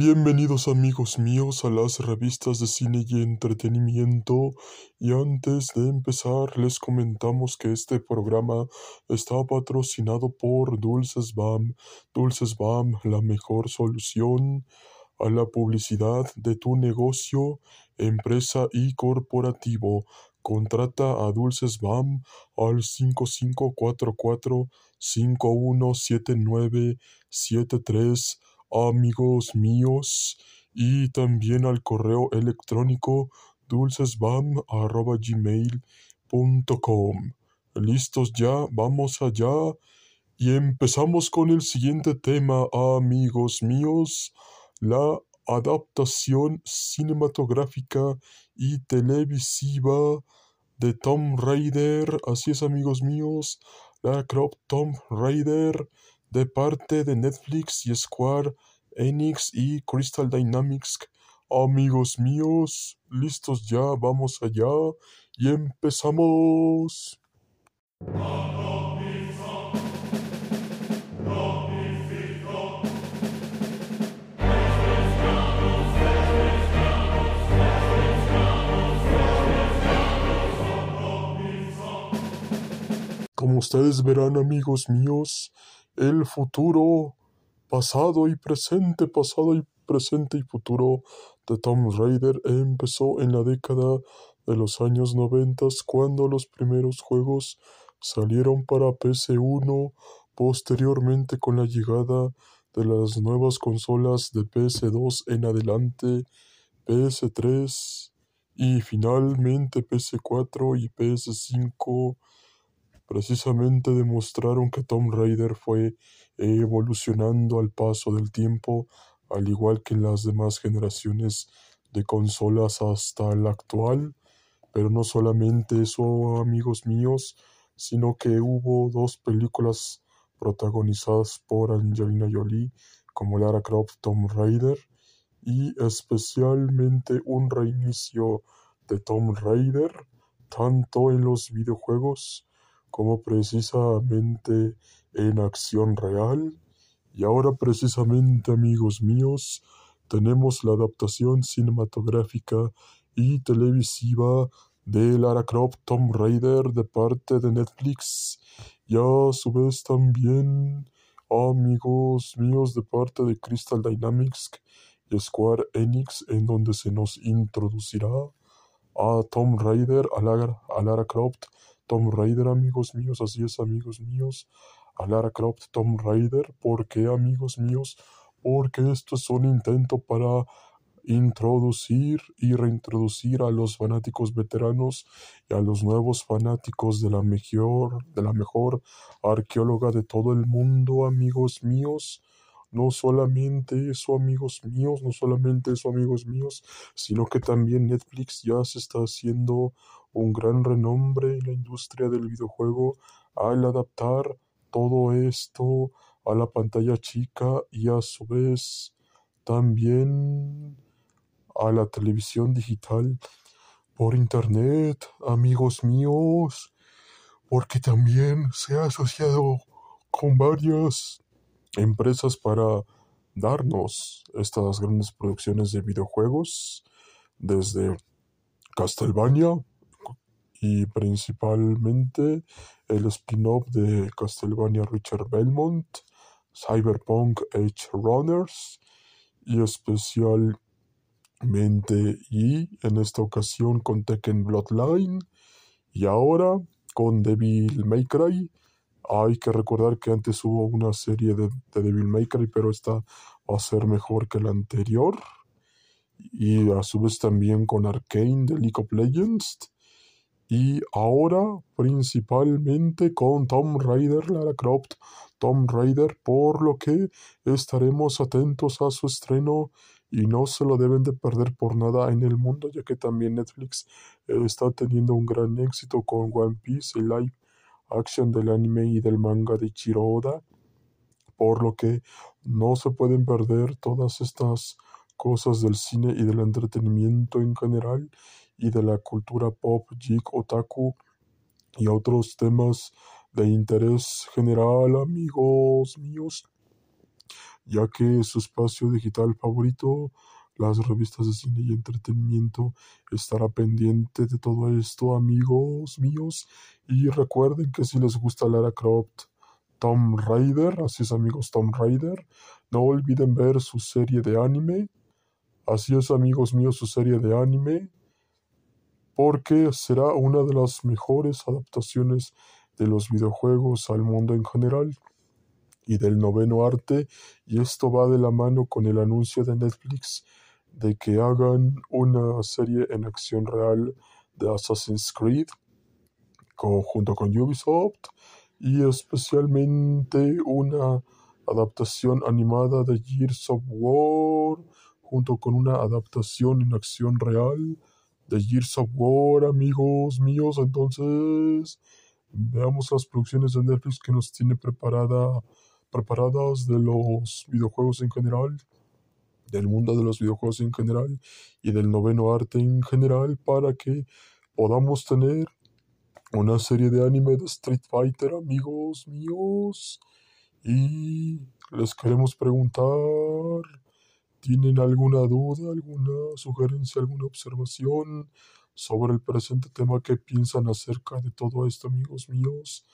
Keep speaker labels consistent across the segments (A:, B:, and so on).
A: Bienvenidos amigos míos a las revistas de cine y entretenimiento y antes de empezar les comentamos que este programa está patrocinado por Dulces Bam. Dulces Bam, la mejor solución a la publicidad de tu negocio, empresa y corporativo. Contrata a Dulces Bam al 5544 517973 amigos míos y también al correo electrónico dulcesbam.gmail.com. ¿Listos ya? Vamos allá. Y empezamos con el siguiente tema, amigos míos, la adaptación cinematográfica y televisiva de Tom Raider. Así es, amigos míos, la Crop Tom Raider de parte de Netflix y Square Enix y Crystal Dynamics. Amigos míos, listos ya, vamos allá y empezamos. Como ustedes verán, amigos míos, el futuro, pasado y presente, pasado y presente y futuro de Tomb Raider empezó en la década de los años 90 cuando los primeros juegos salieron para PC1, posteriormente con la llegada de las nuevas consolas de PS2 en adelante, PS3 y finalmente PS4 y PS5 precisamente demostraron que Tomb Raider fue evolucionando al paso del tiempo, al igual que las demás generaciones de consolas hasta la actual. Pero no solamente eso, amigos míos, sino que hubo dos películas protagonizadas por Angelina Jolie como Lara Croft Tomb Raider y especialmente un reinicio de Tomb Raider tanto en los videojuegos como precisamente en acción real. Y ahora precisamente, amigos míos, tenemos la adaptación cinematográfica y televisiva de Lara Croft Tomb Raider de parte de Netflix y a su vez también amigos míos de parte de Crystal Dynamics y Square Enix en donde se nos introducirá a Tomb Raider, a Lara, a Lara Croft Tomb Raider, amigos míos, así es, amigos míos, a Lara Croft Tomb Raider. ¿Por qué, amigos míos? Porque esto es un intento para introducir y reintroducir a los fanáticos veteranos y a los nuevos fanáticos de la mejor, de la mejor arqueóloga de todo el mundo, amigos míos. No solamente eso, amigos míos, no solamente eso, amigos míos, sino que también Netflix ya se está haciendo un gran renombre en la industria del videojuego al adaptar todo esto a la pantalla chica y a su vez también a la televisión digital por internet, amigos míos, porque también se ha asociado con varias empresas para darnos estas grandes producciones de videojuegos desde Castlevania y principalmente el spin-off de Castlevania Richard Belmont, Cyberpunk Edge Runners y especialmente y en esta ocasión con Tekken Bloodline y ahora con Devil May Cry. Hay que recordar que antes hubo una serie de, de Devil May Cry, pero esta va a ser mejor que la anterior. Y a su vez también con Arkane de League of Legends y ahora principalmente con Tom Raider, Lara Croft, Tom Raider, por lo que estaremos atentos a su estreno y no se lo deben de perder por nada en el mundo, ya que también Netflix eh, está teniendo un gran éxito con One Piece, el live action del anime y del manga de Chiroda, por lo que no se pueden perder todas estas cosas del cine y del entretenimiento en general y de la cultura pop, geek, otaku y otros temas de interés general, amigos míos. ya que su espacio digital favorito, las revistas de cine y entretenimiento, estará pendiente de todo esto, amigos míos. Y recuerden que si les gusta Lara Croft, Tom Raider, así es amigos, Tom Raider, no olviden ver su serie de anime. Así es amigos míos, su serie de anime porque será una de las mejores adaptaciones de los videojuegos al mundo en general y del noveno arte, y esto va de la mano con el anuncio de Netflix de que hagan una serie en acción real de Assassin's Creed junto con Ubisoft y especialmente una adaptación animada de Gears of War junto con una adaptación en acción real de Gears of War, amigos míos. Entonces, veamos las producciones de Netflix que nos tiene preparada, preparadas de los videojuegos en general, del mundo de los videojuegos en general y del noveno arte en general para que podamos tener una serie de anime de Street Fighter, amigos míos. Y les queremos preguntar ¿Tienen alguna duda, alguna sugerencia, alguna observación sobre el presente tema que piensan acerca de todo esto, amigos míos?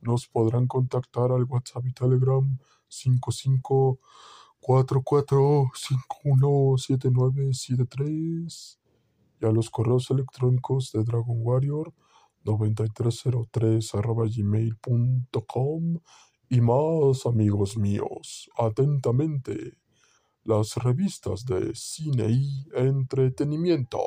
A: Nos podrán contactar al WhatsApp y Telegram 5544517973 y a los correos electrónicos de Dragon Warrior 9303 gmail.com y más amigos míos. Atentamente las revistas de cine y entretenimiento.